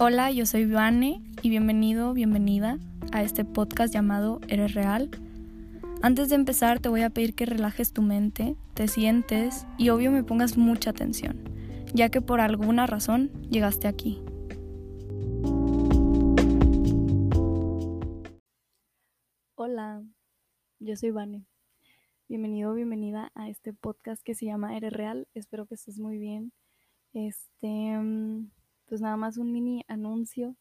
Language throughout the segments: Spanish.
Hola, yo soy Vane y bienvenido, bienvenida a este podcast llamado Eres Real. Antes de empezar te voy a pedir que relajes tu mente, te sientes y obvio me pongas mucha atención, ya que por alguna razón llegaste aquí. Hola, yo soy Vane. Bienvenido, bienvenida a este podcast que se llama Eres Real. Espero que estés muy bien. Este, mm, pues nada más un mini anuncio.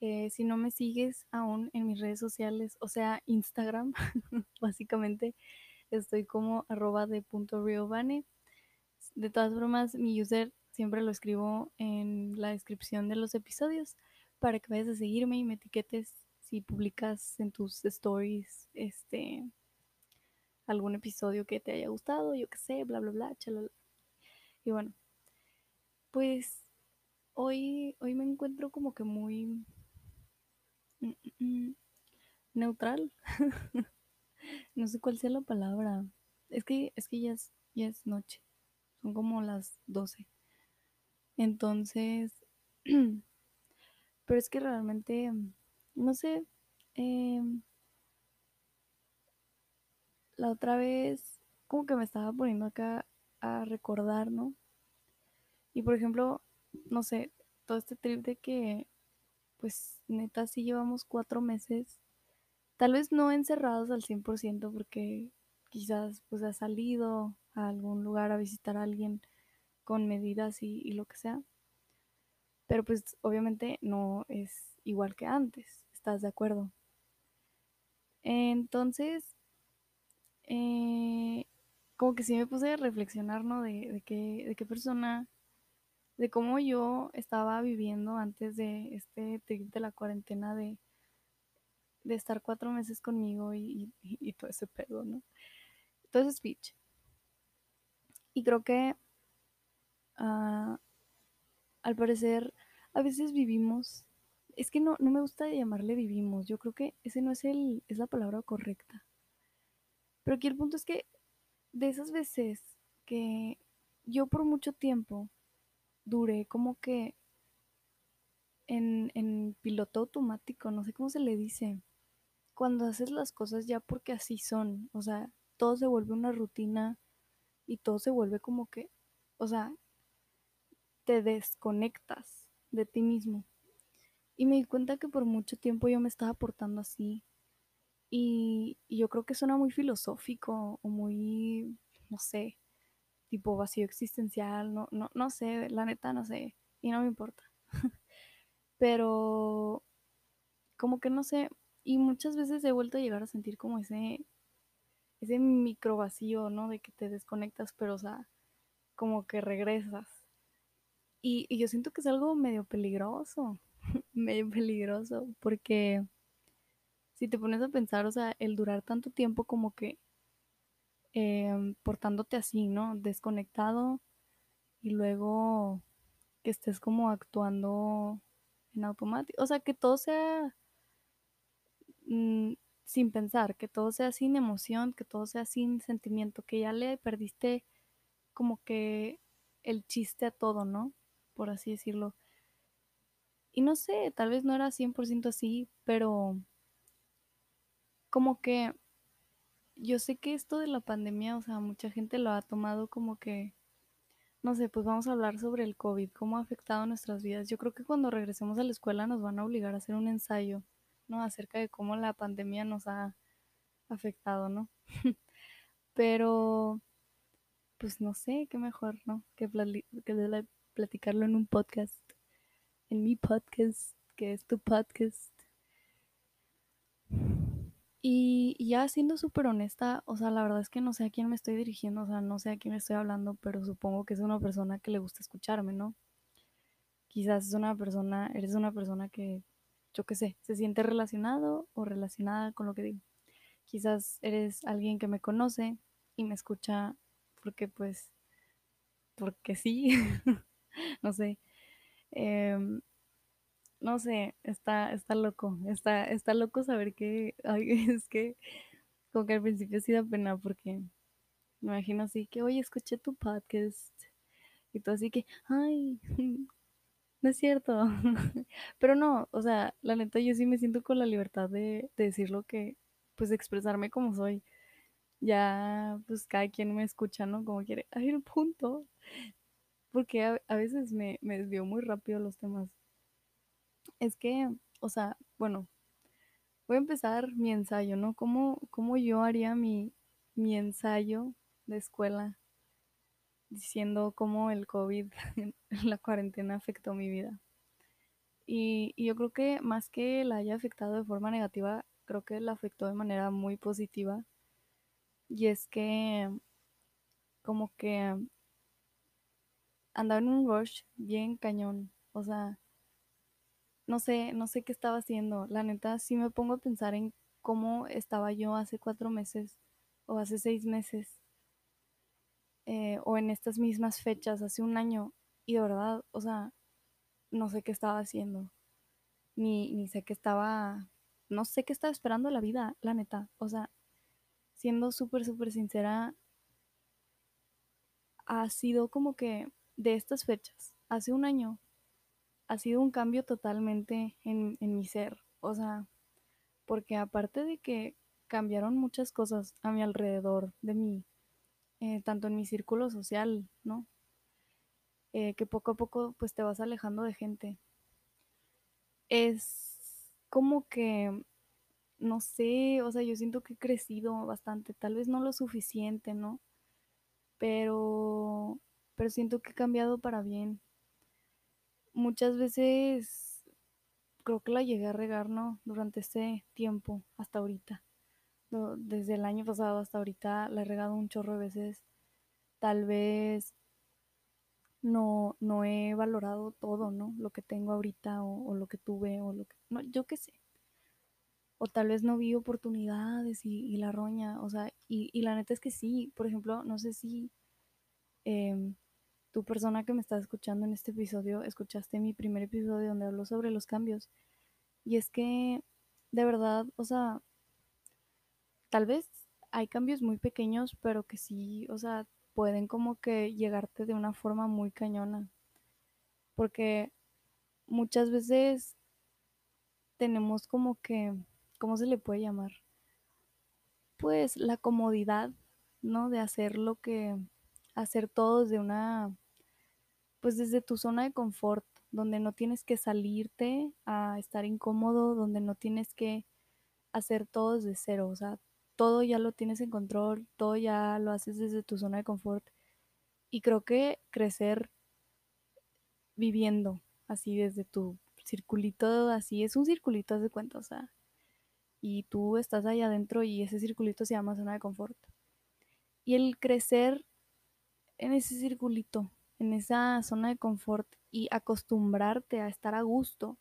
Eh, si no me sigues aún en mis redes sociales, o sea, Instagram, básicamente estoy como arroba de punto riovane. De todas formas, mi user siempre lo escribo en la descripción de los episodios para que vayas a seguirme y me etiquetes si publicas en tus stories este algún episodio que te haya gustado, yo qué sé, bla bla bla, chalala. Y bueno, pues hoy, hoy me encuentro como que muy mm, mm, mm, neutral. no sé cuál sea la palabra. Es que, es que ya es, ya es noche. Son como las 12. Entonces, pero es que realmente, no sé, em, la otra vez como que me estaba poniendo acá a recordar, ¿no? Y por ejemplo, no sé, todo este trip de que, pues neta, sí llevamos cuatro meses, tal vez no encerrados al 100% porque quizás pues ha salido a algún lugar a visitar a alguien con medidas y, y lo que sea. Pero pues obviamente no es igual que antes, ¿estás de acuerdo? Entonces, eh, como que sí me puse a reflexionar, ¿no? De, de, qué, de qué persona de cómo yo estaba viviendo antes de este trip de la cuarentena de, de estar cuatro meses conmigo y, y, todo ese pedo, ¿no? Todo ese speech. Y creo que uh, al parecer a veces vivimos, es que no, no me gusta llamarle vivimos, yo creo que ese no es, el, es la palabra correcta. Pero aquí el punto es que de esas veces que yo por mucho tiempo duré como que en, en piloto automático, no sé cómo se le dice, cuando haces las cosas ya porque así son, o sea, todo se vuelve una rutina y todo se vuelve como que, o sea, te desconectas de ti mismo. Y me di cuenta que por mucho tiempo yo me estaba portando así. Y, y yo creo que suena muy filosófico o muy, no sé, tipo vacío existencial, no, no, no sé, la neta no sé, y no me importa. Pero como que no sé, y muchas veces he vuelto a llegar a sentir como ese, ese micro vacío, ¿no? De que te desconectas, pero o sea, como que regresas. Y, y yo siento que es algo medio peligroso, medio peligroso, porque si te pones a pensar, o sea, el durar tanto tiempo como que Em, portándote así, ¿no? Desconectado y luego que estés como actuando en automático. O sea, que todo sea mm, sin pensar, que todo sea sin emoción, que todo sea sin sentimiento, que ya le perdiste como que el chiste a todo, ¿no? Por así decirlo. Y no sé, tal vez no era 100% así, pero como que yo sé que esto de la pandemia, o sea, mucha gente lo ha tomado como que, no sé, pues vamos a hablar sobre el COVID, cómo ha afectado nuestras vidas. Yo creo que cuando regresemos a la escuela nos van a obligar a hacer un ensayo, ¿no? Acerca de cómo la pandemia nos ha afectado, ¿no? Pero, pues no sé, qué mejor, ¿no? Que, platicarlo en un podcast, en mi podcast, que es tu podcast. Y, ya siendo súper honesta, o sea, la verdad es que no sé a quién me estoy dirigiendo, o sea, no sé a quién estoy hablando, pero supongo que es una persona que le gusta escucharme, ¿no? Quizás es una persona, eres una persona que, yo qué sé, se siente relacionado o relacionada con lo que digo. Quizás eres alguien que me conoce y me escucha porque pues, porque sí, no sé. Em, no sé, está, está loco, está, está loco saber que, ay, es que como que al principio sí da pena porque me imagino así que, oye, escuché tu podcast y tú así que, ay, No es cierto. Pero no, o sea, la neta yo sí me siento con la libertad de, de decir lo que, pues de expresarme como soy. Ya, pues cada quien me escucha, ¿no? Como quiere. Hay un punto. Porque a, a veces me, me desvío muy rápido los temas. Es que, o sea, bueno, voy a empezar mi ensayo, ¿no? ¿Cómo, cómo yo haría mi, mi ensayo de escuela diciendo cómo el COVID, la cuarentena afectó mi vida? Y, y yo creo que más que la haya afectado de forma negativa, creo que la afectó de manera muy positiva. Y es que como que andaba en un rush bien cañón. O sea, no sé, no sé qué estaba haciendo. La neta, sí me pongo a pensar en cómo estaba yo hace cuatro meses o hace seis meses eh, o en estas mismas fechas, hace un año. Y de verdad, o sea, no sé qué estaba haciendo. Ni, ni sé qué estaba, no sé qué estaba esperando la vida, la neta. O sea, siendo súper, súper sincera, ha sido como que de estas fechas, hace un año, ha sido un cambio totalmente en, en mi ser. O sea, porque aparte de que cambiaron muchas cosas a mi alrededor, de mí, eh, tanto en mi círculo social, ¿no? Eh, que poco a poco pues te vas alejando de gente. Es como que, no sé, o sea, yo siento que he crecido bastante, tal vez no lo suficiente, ¿no? Pero, pero siento que he cambiado para bien. Muchas veces creo que la llegué a regar, ¿no? Durante este tiempo, hasta ahorita. Desde el año pasado hasta ahorita la he regado un chorro de veces. Tal vez no, no he valorado todo, ¿no? Lo que tengo ahorita o, o lo que tuve o lo que... No, yo qué sé. O tal vez no vi oportunidades y, y la roña, o sea, y, y la neta es que sí. Por ejemplo, no sé si em, tu persona que me está escuchando en este episodio, escuchaste mi primer episodio donde hablo sobre los cambios. Y es que, de verdad, o sea, tal vez hay cambios muy pequeños, pero que sí, o sea, pueden como que llegarte de una forma muy cañona. Porque muchas veces tenemos como que, ¿cómo se le puede llamar? Pues la comodidad, ¿no? De hacer lo que, hacer todo desde una, pues desde tu zona de confort, donde no tienes que salirte a estar incómodo, donde no tienes que hacer todo desde cero, o sea, todo ya lo tienes en control, todo ya lo haces desde tu zona de confort. Y creo que crecer viviendo así desde tu circulito, así es un circulito, haz de cuenta, o sea, y tú estás ahí adentro y ese circulito se llama zona de confort. Y el crecer en ese circulito, en esa zona de confort y acostumbrarte a estar a gusto,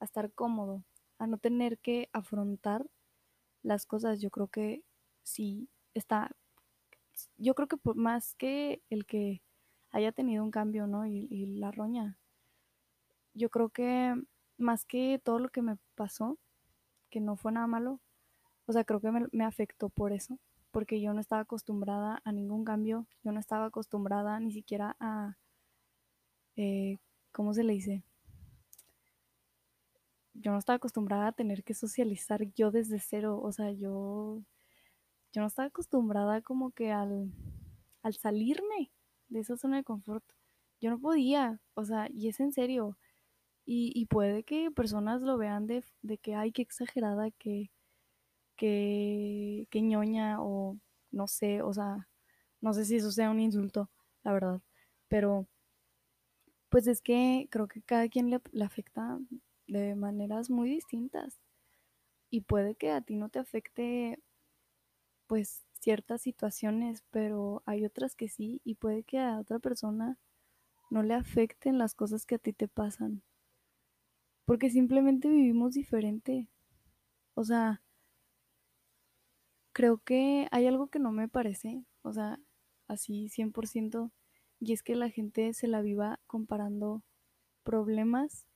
a estar cómodo, a no tener que afrontar las cosas, yo creo que sí está, yo creo que por más que el que haya tenido un cambio, ¿no? Y, y la roña, yo creo que más que todo lo que me pasó, que no fue nada malo, o sea, creo que me, me afectó por eso, porque yo no estaba acostumbrada a ningún cambio, yo no estaba acostumbrada ni siquiera a, eh, ¿cómo se le dice? Yo no estaba acostumbrada a tener que socializar yo desde cero, o sea, yo, yo no estaba acostumbrada como que al, al salirme de esa zona de confort. Yo no podía, o sea, y es en serio. Y, y puede que personas lo vean de, de que, ay, qué exagerada, que, que, que ñoña, o no sé, o sea, no sé si eso sea un insulto, la verdad. Pero pues es que creo que cada quien le, le afecta de maneras muy distintas. Y puede que a ti no te afecte, pues, ciertas situaciones, pero hay otras que sí, y puede que a otra persona no le afecten las cosas que a ti te pasan, porque simplemente vivimos diferente. O sea, creo que hay algo que no me parece, o sea, así 100%, y es que la gente se la viva comparando problemas.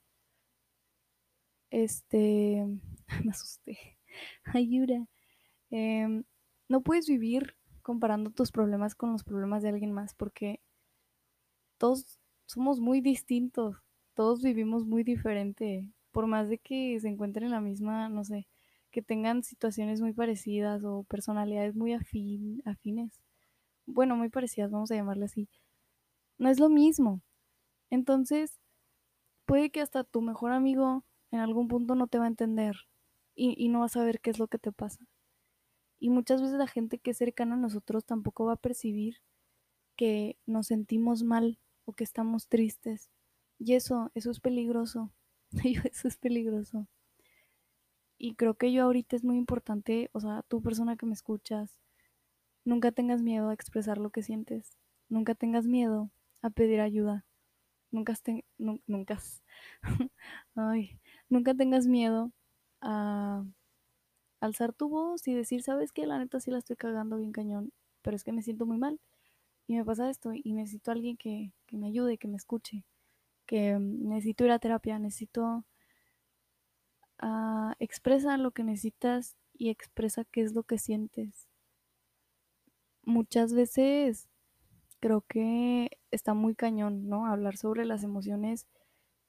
Este, me asusté. Ayuda. Em, no puedes vivir comparando tus problemas con los problemas de alguien más porque todos somos muy distintos. todos vivimos muy diferente, por más de que se encuentren en la misma, no sé, que tengan situaciones muy parecidas o personalidades muy afín, afines. Bueno, muy parecidas, vamos a llamarle así. No es lo mismo. Entonces, puede que hasta tu mejor amigo en algún punto no te va a entender y, y no va a saber qué es lo que te pasa. Y muchas veces la gente que es cercana a nosotros tampoco va a percibir que nos sentimos mal o que estamos tristes. Y eso, eso es peligroso. eso es peligroso. Y creo que yo ahorita es muy importante, o sea, tú persona que me escuchas, nunca tengas miedo a expresar lo que sientes. Nunca tengas miedo a pedir ayuda. Nunca, nunca, ay, nunca tengas miedo a alzar tu voz y decir, sabes que la neta sí la estoy cagando bien cañón, pero es que me siento muy mal y me pasa esto y necesito a alguien que, que me ayude, que me escuche, que mm, necesito ir a terapia, necesito uh, expresa lo que necesitas y expresa qué es lo que sientes. Muchas veces creo que está muy cañón, ¿no? Hablar sobre las emociones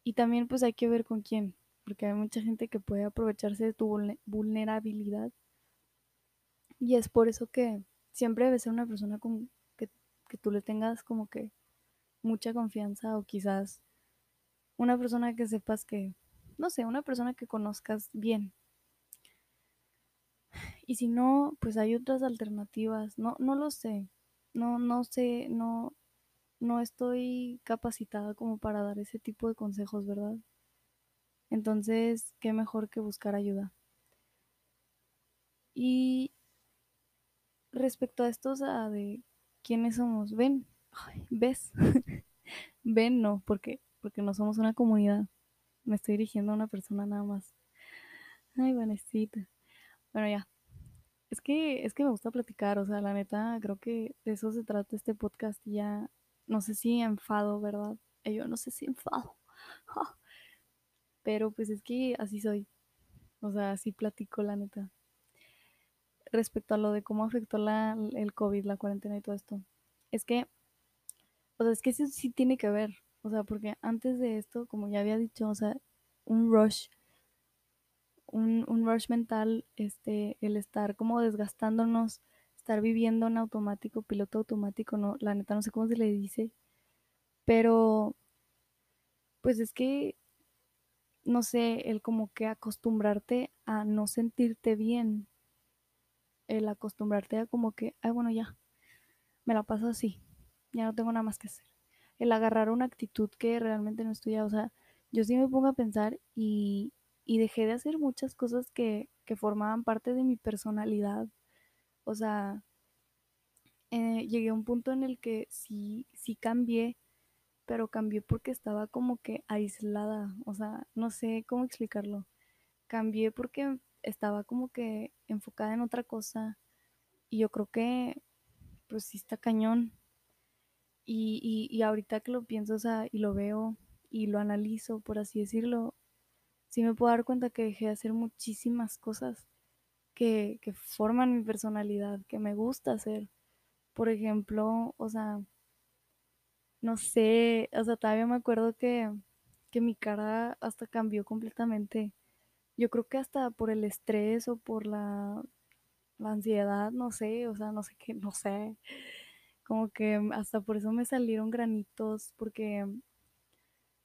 y también pues hay que ver con quién, porque hay mucha gente que puede aprovecharse de tu vulnerabilidad y es por eso que siempre debe ser una persona con que, que tú le tengas como que mucha confianza o quizás una persona que sepas que, no sé, una persona que conozcas bien. Y si no, pues hay otras alternativas. No, no lo sé. No, no sé, no, no estoy capacitada como para dar ese tipo de consejos, ¿verdad? Entonces, qué mejor que buscar ayuda. Y respecto a estos, de quiénes somos, ven, ves, ven, no, porque porque no somos una comunidad. Me estoy dirigiendo a una persona nada más. Ay, Vanesita. Bueno, ya. Es que, es que me gusta platicar, o sea, la neta, creo que de eso se trata este podcast. Ya, no sé si enfado, ¿verdad? Eh, yo no sé si enfado. Pero pues es que así soy. O sea, así platico, la neta. Respecto a lo de cómo afectó la, el COVID, la cuarentena y todo esto. Es que, o sea, es que sí, sí tiene que ver. O sea, porque antes de esto, como ya había dicho, o sea, un rush, un, un rush mental, este, el estar como desgastándonos, estar viviendo en automático, piloto automático, no, la neta no sé cómo se le dice, pero pues es que, no sé, el como que acostumbrarte a no sentirte bien, el acostumbrarte a como que, ay, bueno, ya, me la paso así, ya no tengo nada más que hacer el agarrar una actitud que realmente no estoy O sea, yo sí me pongo a pensar y, y dejé de hacer muchas cosas que, que, formaban parte de mi personalidad. O sea, eh, llegué a un punto en el que sí, sí cambié, pero cambié porque estaba como que aislada. O sea, no sé cómo explicarlo. Cambié porque estaba como que enfocada en otra cosa. Y yo creo que, pues sí está cañón. Y, y, ahorita que lo pienso, o sea, y lo veo y lo analizo, por así decirlo, sí me puedo dar cuenta que dejé de hacer muchísimas cosas que, que forman mi personalidad, que me gusta hacer. Por ejemplo, o sea, no sé, o sea, todavía me acuerdo que, que mi cara hasta cambió completamente. Yo creo que hasta por el estrés o por la, la ansiedad, no sé, o sea, no sé qué, no sé como que hasta por eso me salieron granitos, porque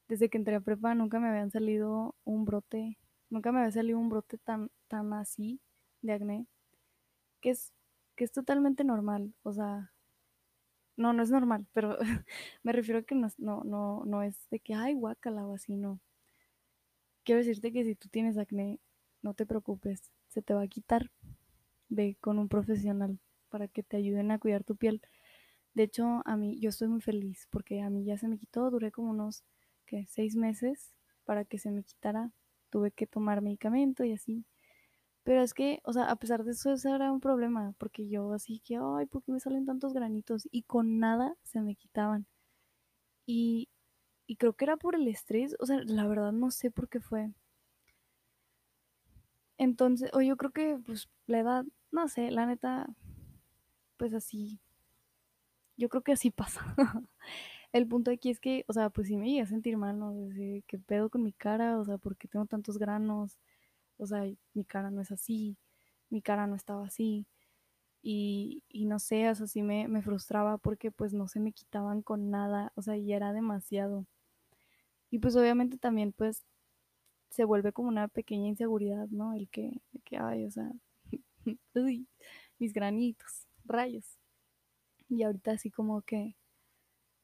desde que entré a prepa nunca me habían salido un brote, nunca me había salido un brote tan, tan así de acné, que es, que es totalmente normal, o sea, no, no es normal, pero me refiero a que no, no, no, no es de que, ay, guácala o así, no. Quiero decirte que si tú tienes acné, no te preocupes, se te va a quitar. Ve con un profesional para que te ayuden a cuidar tu piel. De hecho, a mí, yo estoy muy feliz porque a mí ya se me quitó, duré como unos, ¿qué? Seis meses para que se me quitara. Tuve que tomar medicamento y así. Pero es que, o sea, a pesar de eso, ese era un problema, porque yo así que, ay, ¿por qué me salen tantos granitos? Y con nada se me quitaban. Y, y creo que era por el estrés, o sea, la verdad no sé por qué fue. Entonces, o yo creo que, pues, la edad, no sé, la neta, pues así, yo creo que así pasa. el punto aquí es que, o sea, pues sí me llegué a sentir mal, ¿no? Desde, ¿qué pedo con mi cara? O sea, ¿por qué tengo tantos granos? O sea, mi cara no es así, mi cara no estaba así. Y, y no sé, o sea, sí me, me frustraba porque pues no se me quitaban con nada, o sea, y era demasiado. Y pues obviamente también pues se vuelve como una pequeña inseguridad, ¿no? El que, el que ay, o sea, mis granitos, rayos. Y ahorita así como que,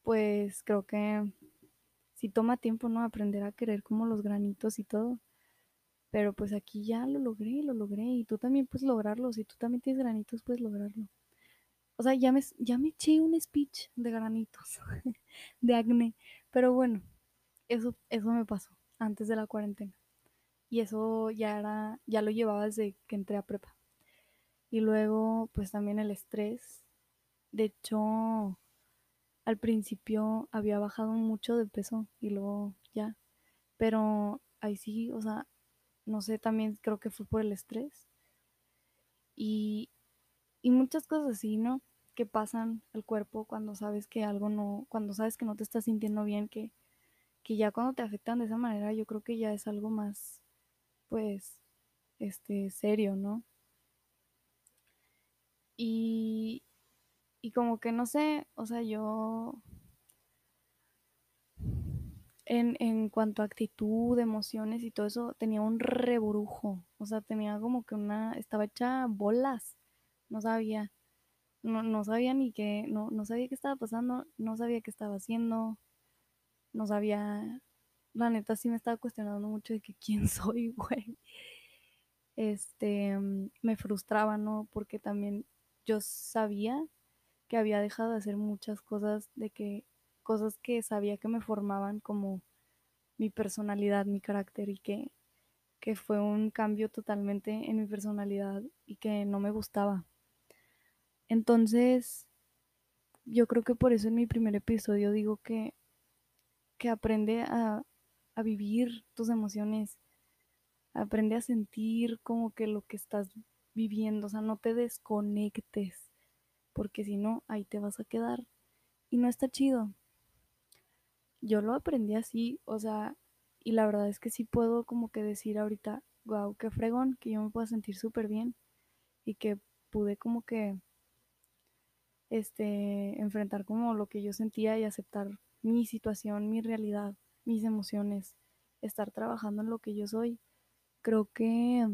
pues creo que sí toma tiempo, ¿no? Aprender a querer como los granitos y todo. Pero pues aquí ya lo logré, lo logré. Y tú también puedes lograrlo. Si tú también tienes granitos, puedes lograrlo. O sea, ya me, ya me eché un speech de granitos, de acné. Pero bueno, eso, eso me pasó antes de la cuarentena. Y eso ya era, ya lo llevaba desde que entré a prepa. Y luego, pues también el estrés. De hecho, al principio había bajado mucho de peso y luego ya. Pero ahí sí, o sea, no sé, también creo que fue por el estrés. Y, y muchas cosas así, ¿no? Que pasan al cuerpo cuando sabes que algo no, cuando sabes que no te estás sintiendo bien, que, que ya cuando te afectan de esa manera, yo creo que ya es algo más, pues, este, serio, ¿no? Y, y como que no sé, o sea, yo en, en cuanto a actitud, emociones y todo eso, tenía un reburujo, o sea, tenía como que una, estaba hecha bolas, no sabía, no, no sabía ni qué, no, no sabía qué estaba pasando, no sabía qué estaba haciendo, no sabía, la neta sí me estaba cuestionando mucho de que quién soy, güey. Este, me frustraba, ¿no? Porque también yo sabía que había dejado de hacer muchas cosas, de que cosas que sabía que me formaban como mi personalidad, mi carácter y que, que fue un cambio totalmente en mi personalidad y que no me gustaba. Entonces, yo creo que por eso en mi primer episodio digo que, que aprende a, a vivir tus emociones, aprende a sentir como que lo que estás viviendo, o sea, no te desconectes, porque si no, ahí te vas a quedar y no está chido. Yo lo aprendí así, o sea, y la verdad es que sí puedo como que decir ahorita, wow, qué fregón, que yo me pueda sentir súper bien y que pude como que este enfrentar como lo que yo sentía y aceptar mi situación, mi realidad, mis emociones, estar trabajando en lo que yo soy. Creo que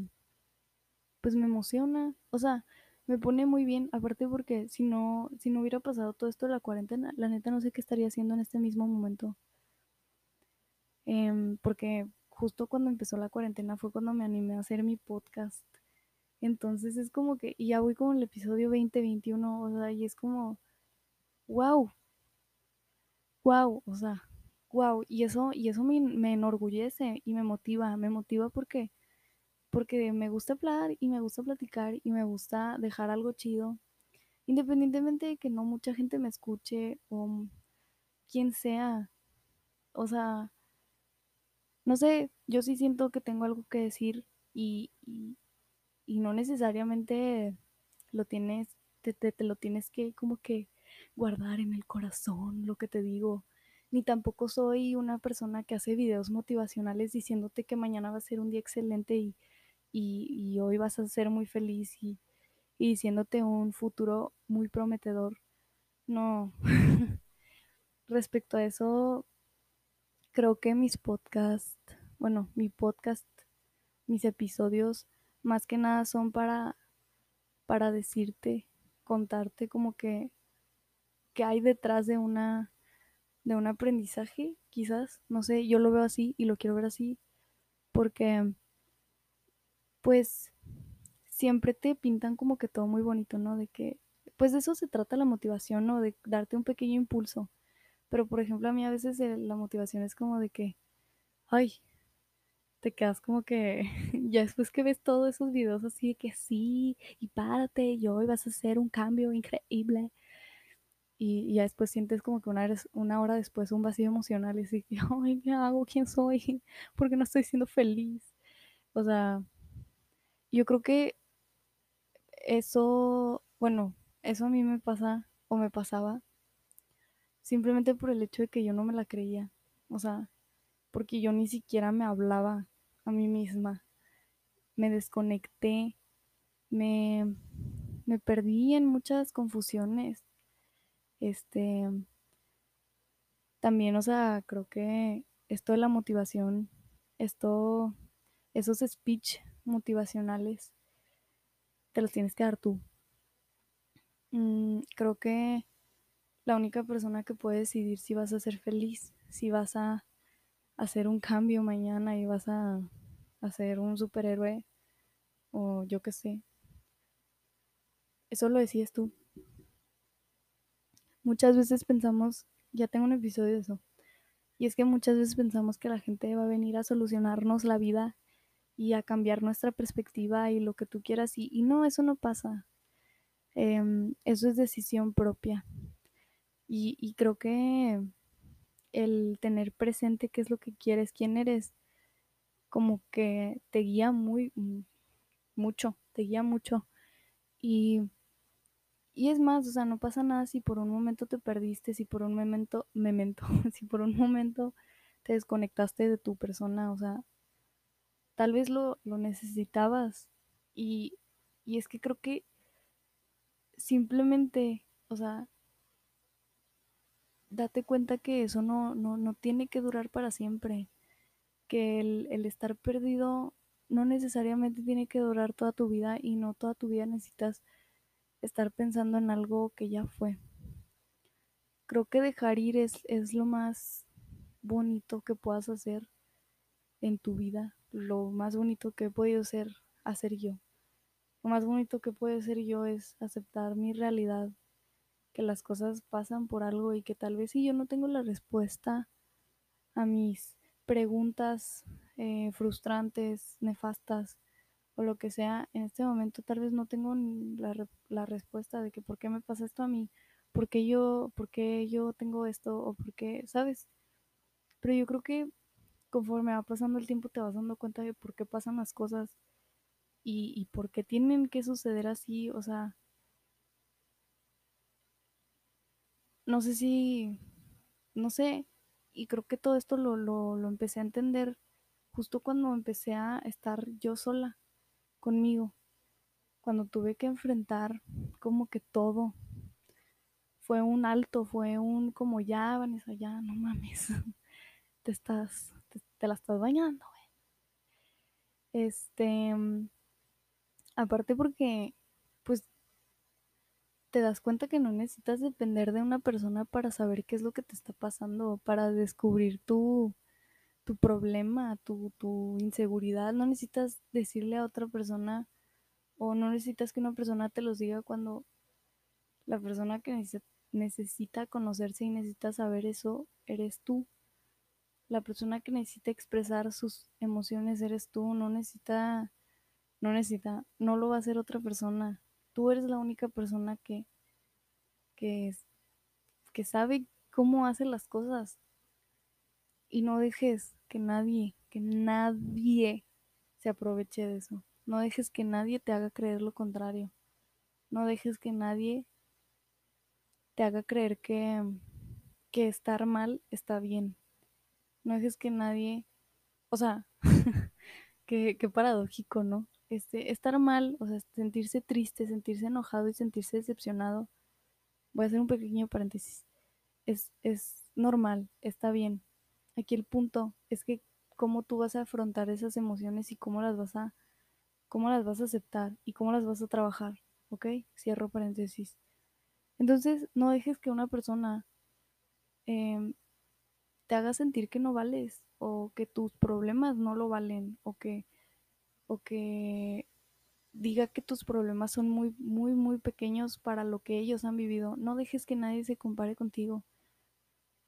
pues me emociona, o sea, me pone muy bien, aparte porque si no, si no hubiera pasado todo esto de la cuarentena, la neta no sé qué estaría haciendo en este mismo momento. Em, porque justo cuando empezó la cuarentena fue cuando me animé a hacer mi podcast. Entonces es como que, y ya voy con el episodio 2021, o sea, y es como, wow, wow, o sea, wow, y eso, y eso me, me enorgullece y me motiva, me motiva porque porque me gusta hablar y me gusta platicar y me gusta dejar algo chido, independientemente de que no mucha gente me escuche o quien sea. O sea, no sé, yo sí siento que tengo algo que decir y, y, no necesariamente lo tienes, te, te, te lo tienes que como que guardar en el corazón lo que te digo ni tampoco soy una persona que hace videos motivacionales diciéndote que mañana va a ser un día excelente y, y, y hoy vas a ser muy feliz y, y diciéndote un futuro muy prometedor. No. Respecto a eso, creo que mis podcasts, bueno, mi podcast, mis episodios, más que nada son para, para decirte, contarte como que, que hay detrás de una de un aprendizaje, quizás, no sé, yo lo veo así y lo quiero ver así, porque pues siempre te pintan como que todo muy bonito, ¿no? De que, pues de eso se trata la motivación, ¿no? De darte un pequeño impulso. Pero, por ejemplo, a mí a veces la motivación es como de que, ay, te quedas como que, ya después que ves todos esos videos así de que sí, y párate, y hoy vas a hacer un cambio increíble. Y, ya después sientes como que una, una hora después un vacío emocional y así, ay, ¿qué hago? ¿Quién soy? ¿Por qué no estoy siendo feliz? O sea, yo creo que eso, bueno, eso a mí me pasa o me pasaba simplemente por el hecho de que yo no me la creía, o sea, porque yo ni siquiera me hablaba a mí misma, me desconecté, me, me perdí en muchas confusiones, este, también, o sea, creo que esto de la motivación, esto, esos speech motivacionales, te los tienes que dar tú. Mm, creo que la única persona que puede decidir si vas a ser feliz, si vas a hacer un cambio mañana y vas a, hacer un superhéroe o yo qué sé. Eso lo decías tú. Muchas veces pensamos, ya tengo un episodio de eso, y es que muchas veces pensamos que la gente va a venir a solucionarnos la vida y a cambiar nuestra perspectiva y lo que tú quieras, y, no, eso no pasa. Em, eso es decisión propia. Y, y creo que el tener presente qué es lo que quieres, quién eres, como que te guía muy, mucho, te guía mucho. Y, y es más, o sea, no pasa nada si por un momento te perdiste, si por un momento, memento, si por un momento te desconectaste de tu persona, o sea, tal vez lo, lo necesitabas. Y, y es que creo que simplemente, o sea, date cuenta que eso no, no, no tiene que durar para siempre, que el, el, estar perdido no necesariamente tiene que durar toda tu vida y no toda tu vida necesitas estar pensando en algo que ya fue. Creo que dejar ir es, es lo más bonito que puedas hacer en tu vida, lo más bonito que he podido ser, hacer yo. Lo más bonito que puedo ser yo es aceptar mi realidad, que las cosas pasan por algo y que tal vez si yo no tengo la respuesta a mis preguntas eh, frustrantes, nefastas o lo que sea, en este momento tal vez no tengo la, la, respuesta de que por qué me pasa esto a mí, por qué yo, por qué yo tengo esto o por qué, ¿sabes? Pero yo creo que conforme va pasando el tiempo te vas dando cuenta de por qué pasan las cosas y, y por qué tienen que suceder así, o sea, no sé si, no sé, y creo que todo esto lo, lo, lo empecé a entender justo cuando empecé a estar yo sola conmigo, cuando tuve que enfrentar como que todo. Fue un alto, fue un como ya, Vanessa, ya, no mames, te estás, te, la estás bañando, güey. Este, aparte porque, pues, te das cuenta que no necesitas depender de una persona para saber qué es lo que te está pasando, para descubrir tu, tu problema, tu, tu inseguridad. No necesitas decirle a otra persona o no necesitas que una persona te los diga cuando la persona que necesita conocerse y necesita saber eso eres tú. La persona que necesita expresar sus emociones eres tú, no necesita, no necesita, no lo va a hacer otra persona. Tú eres la única persona que, que, que sabe cómo hace las cosas. Y no dejes que nadie, que nadie se aproveche de eso. No dejes que nadie te haga creer lo contrario. No dejes que nadie te haga creer que, que estar mal está bien. No dejes que nadie, o sea, qué, qué paradójico, ¿no? Este, estar mal, o sea, sentirse triste, sentirse enojado y sentirse decepcionado. Voy a hacer un pequeño paréntesis. Es, es normal, está bien. Aquí el punto es que cómo tú vas a afrontar esas emociones y cómo las vas a, cómo las vas a aceptar y cómo las vas a trabajar, ¿ok? Cierro paréntesis. Entonces, no dejes que una persona eh, te haga sentir que no vales o que tus problemas no lo valen o que, o que diga que tus problemas son muy, muy, muy pequeños para lo que ellos han vivido. No dejes que nadie se compare contigo.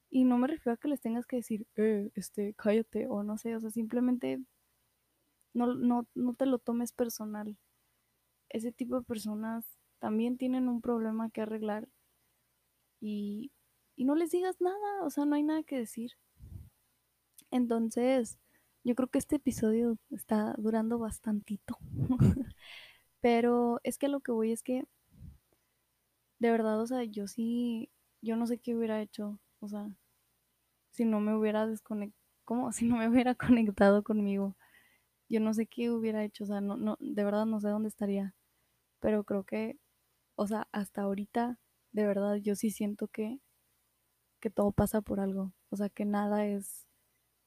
Y no me refiero a que les tengas que decir, eh, este, cállate, o no sé, o sea, simplemente no, no, no te lo tomes personal. Ese tipo de personas también tienen un problema que arreglar y, y no les digas nada, o sea, no hay nada que decir. Entonces, yo creo que este episodio está durando bastantito. Pero es que lo que voy es que, de verdad, o sea, yo sí, yo no sé qué hubiera hecho O sea, si no me hubiera desconectado, como si no me hubiera conectado conmigo, yo no sé qué hubiera hecho, o sea, no, no, de verdad no sé dónde estaría, pero creo que, o sea, hasta ahorita, de verdad, yo sí siento que, todo pasa por algo, o sea, que nada es,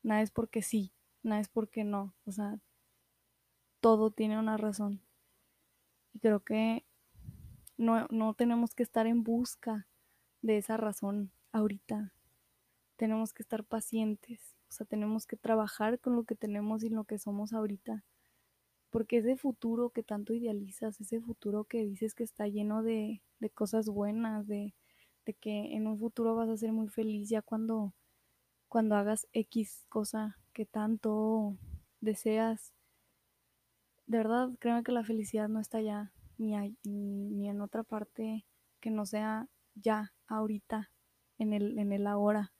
nada es porque sí, nada es porque no, o sea, todo tiene una razón. Y creo que no, no tenemos que estar en busca de esa razón ahorita. Tenemos que estar pacientes, o sea, tenemos que trabajar con lo que tenemos y lo que somos ahorita. Porque ese futuro que tanto idealizas, ese futuro que dices que está lleno de, de cosas buenas, de, que en un futuro vas a ser muy feliz ya cuando, cuando hagas X cosa que tanto deseas. De verdad, creo que la felicidad no está allá, ni, ni en otra parte que no sea ya, ahorita, en el, en el ahora.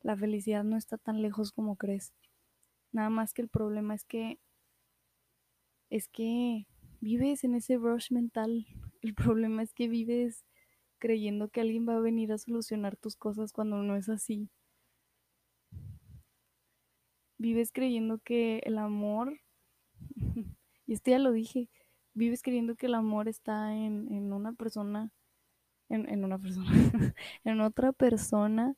La felicidad no está tan lejos como crees. Nada más que el problema es que es que vives en ese rush mental. El problema es que vives creyendo que alguien va a venir a solucionar tus cosas cuando no es así. Vives creyendo que el amor, y esto ya lo dije, vives creyendo que el amor está en, en una persona, en, en una persona, en otra persona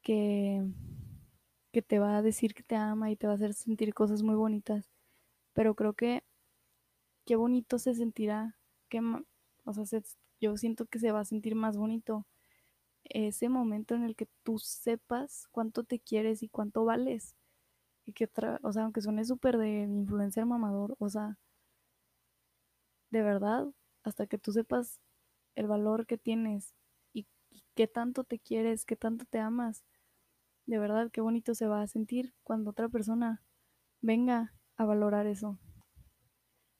que, que te va a decir que te ama y te va a hacer sentir cosas muy bonitas. Pero creo que qué bonito se sentirá, que, o sea, se, yo siento que se va a sentir más bonito ese momento en el que tú sepas cuánto te quieres y cuánto vales. Y que, o sea, aunque suene súper de influencer mamador, o sea, de verdad, hasta que tú sepas el valor que tienes y, y qué tanto te quieres, qué tanto te amas, de verdad, qué bonito se va a sentir cuando otra persona venga a valorar eso.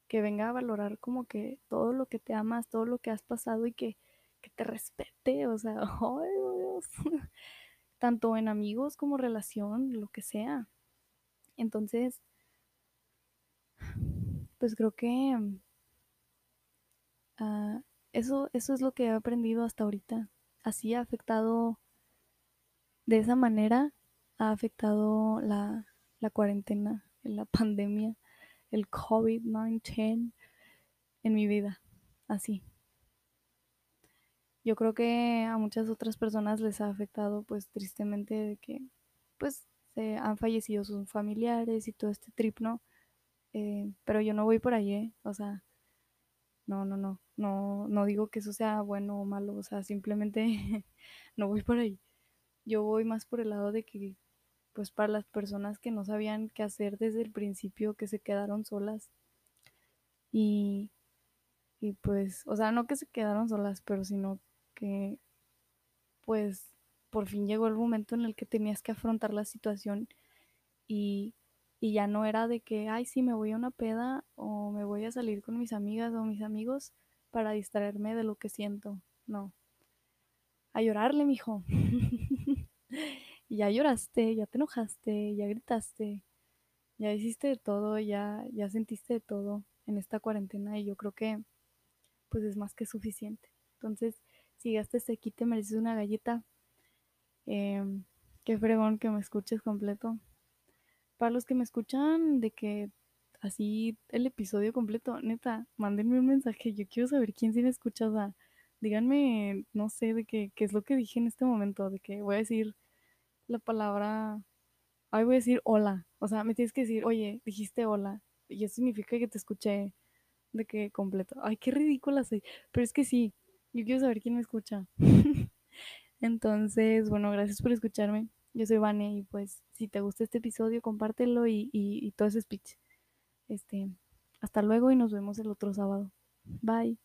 Que venga a valorar como que todo lo que te amas, todo lo que has pasado y que, que te respete, o sea, ¡ay, Dios! tanto en amigos como relación, lo que sea. Entonces, pues creo que uh, eso, eso es lo que he aprendido hasta ahorita. Así ha afectado de esa manera ha afectado la, la cuarentena, la pandemia, el COVID-19 en mi vida, así. Yo creo que a muchas otras personas les ha afectado pues tristemente de que pues se han fallecido sus familiares y todo este trip, ¿no? Eh, pero yo no voy por ahí, ¿eh? O sea, no, no, no, no, no digo que eso sea bueno o malo, o sea, simplemente no voy por ahí yo voy más por el lado de que, pues para las personas que no sabían qué hacer desde el principio, que se quedaron solas. Y, y pues, o sea, no que se quedaron solas, pero sino que, pues, por fin llegó el momento en el que tenías que afrontar la situación y, y ya no era de que, ay, sí, me voy a una peda o me voy a salir con mis amigas o mis amigos para distraerme de lo que siento. No. A llorarle, mijo. ya lloraste, ya te enojaste, ya gritaste, ya hiciste de todo, ya, ya sentiste de todo en esta cuarentena y yo creo que pues es más que suficiente. Entonces, si gastes aquí te mereces una galleta. Eh, qué fregón que me escuches completo. Para los que me escuchan de que así el episodio completo, neta, mándenme un mensaje. Yo quiero saber quién sí me escucha. Díganme, no sé, de qué, qué es lo que dije en este momento, de que voy a decir la palabra, ay, voy a decir hola, o sea, me tienes que decir, oye, dijiste hola, y eso significa que te escuché de que completo. Ay, qué ridícula soy, pero es que sí, yo quiero saber quién me escucha. Entonces, bueno, gracias por escucharme. Yo soy Vane y pues si te gusta este episodio, compártelo y, y, y todo ese speech. Este, hasta luego y nos vemos el otro sábado. Bye.